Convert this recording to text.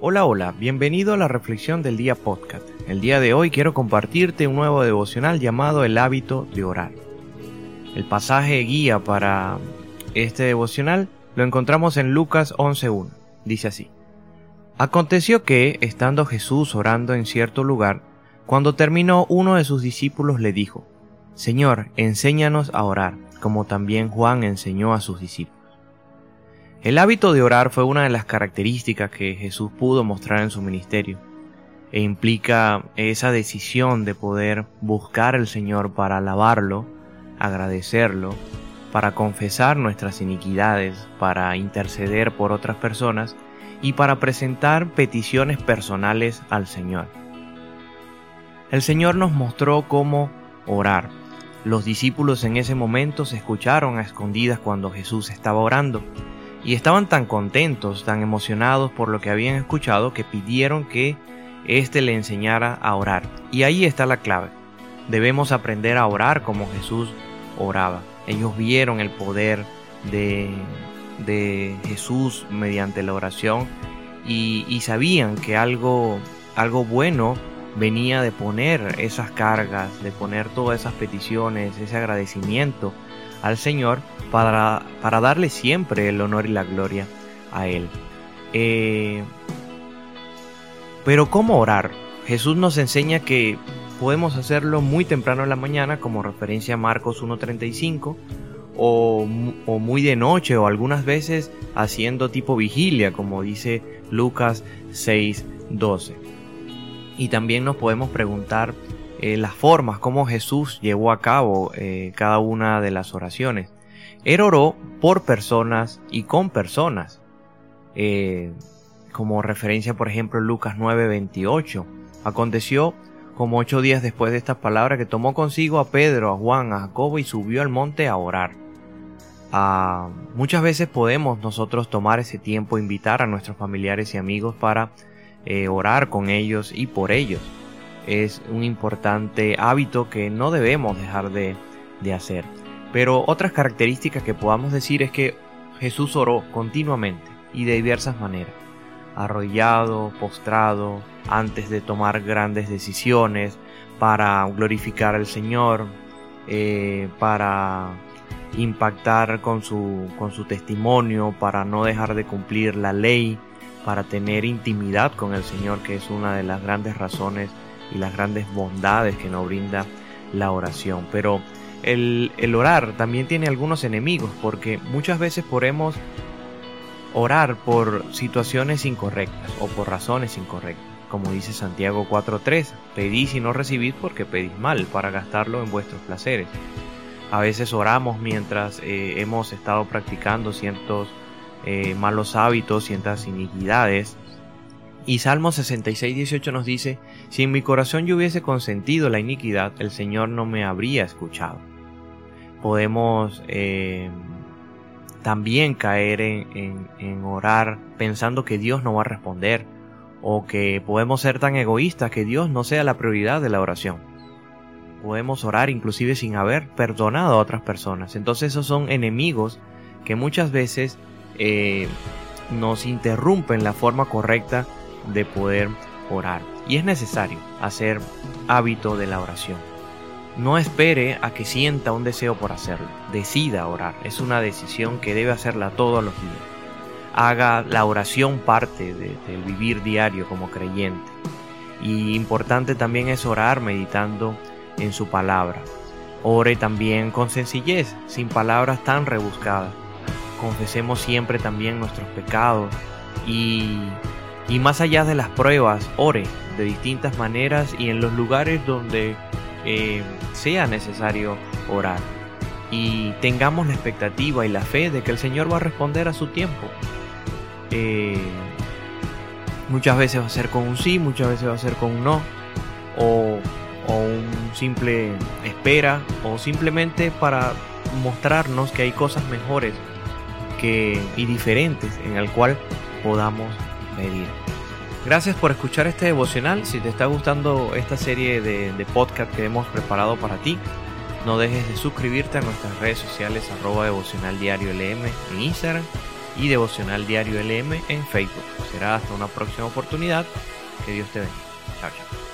Hola, hola, bienvenido a la Reflexión del Día Podcast. El día de hoy quiero compartirte un nuevo devocional llamado El hábito de orar. El pasaje guía para este devocional lo encontramos en Lucas 11.1. Dice así. Aconteció que, estando Jesús orando en cierto lugar, cuando terminó uno de sus discípulos le dijo, Señor, enséñanos a orar, como también Juan enseñó a sus discípulos. El hábito de orar fue una de las características que Jesús pudo mostrar en su ministerio e implica esa decisión de poder buscar al Señor para alabarlo, agradecerlo, para confesar nuestras iniquidades, para interceder por otras personas y para presentar peticiones personales al Señor. El Señor nos mostró cómo orar. Los discípulos en ese momento se escucharon a escondidas cuando Jesús estaba orando y estaban tan contentos, tan emocionados por lo que habían escuchado que pidieron que éste le enseñara a orar. Y ahí está la clave. Debemos aprender a orar como Jesús oraba. Ellos vieron el poder de, de Jesús mediante la oración y, y sabían que algo, algo bueno venía de poner esas cargas, de poner todas esas peticiones, ese agradecimiento al Señor para, para darle siempre el honor y la gloria a Él. Eh, pero ¿cómo orar? Jesús nos enseña que podemos hacerlo muy temprano en la mañana, como referencia a Marcos 1.35, o, o muy de noche, o algunas veces haciendo tipo vigilia, como dice Lucas 6.12. Y también nos podemos preguntar eh, las formas, como Jesús llevó a cabo eh, cada una de las oraciones. Él oró por personas y con personas. Eh, como referencia, por ejemplo, Lucas 9:28. Aconteció como ocho días después de estas palabras que tomó consigo a Pedro, a Juan, a Jacobo y subió al monte a orar. Ah, muchas veces podemos nosotros tomar ese tiempo, invitar a nuestros familiares y amigos para orar con ellos y por ellos es un importante hábito que no debemos dejar de, hacer. Pero otras características que podamos decir es que Jesús oró continuamente y de diversas maneras. Arrollado, postrado, antes de tomar grandes decisiones, para glorificar al Señor, eh, para impactar con su, con su testimonio, para no dejar de cumplir la ley, para tener intimidad con el Señor, que es una de las grandes razones y las grandes bondades que nos brinda la oración. Pero el, orar también tiene algunos enemigos porque muchas veces podemos orar por situaciones incorrectas o por razones incorrectas. Como dice Santiago 4.3, pedís y no recibís porque pedís mal para gastarlo en vuestros placeres. A veces oramos mientras eh, hemos estado practicando ciertos eh, malos hábitos, ciertas iniquidades y Salmo 66, 18 nos dice, si en mi corazón yo hubiese consentido la iniquidad, el Señor no me habría escuchado. Podemos eh, también caer en, en orar pensando que Dios no va a responder o que podemos ser tan egoístas que Dios no sea la prioridad de la oración. Podemos orar inclusive sin haber perdonado a otras personas. Entonces esos son enemigos que muchas veces eh, nos interrumpen la forma correcta de poder orar. Y es necesario hacer hábito de la oración. No espere a que sienta un deseo por hacerlo. Decida orar. Es una decisión que debe hacerla todos los días. Haga la oración parte del vivir diario como creyente. Y importante también es orar meditando en su palabra. Ore también con sencillez, sin palabras tan rebuscadas. Confesemos siempre también nuestros pecados y y más allá de las pruebas, ore de distintas maneras y en los lugares donde eh, sea necesario orar. Y tengamos la expectativa y la fe de que el Señor va a responder a su tiempo. Eh, muchas veces va a ser con un sí, muchas veces va a ser con un no. O, o un simple espera. O simplemente para mostrarnos que hay cosas mejores que, y diferentes en el cual podamos Gracias por escuchar este devocional. Si te está gustando esta serie de, podcast que hemos preparado para ti, no dejes de suscribirte a nuestras redes sociales arroba devocional diario LM en Instagram y Devocional Diario LM en Facebook. Será hasta una próxima oportunidad. Que Dios te bendiga. Chao, chao.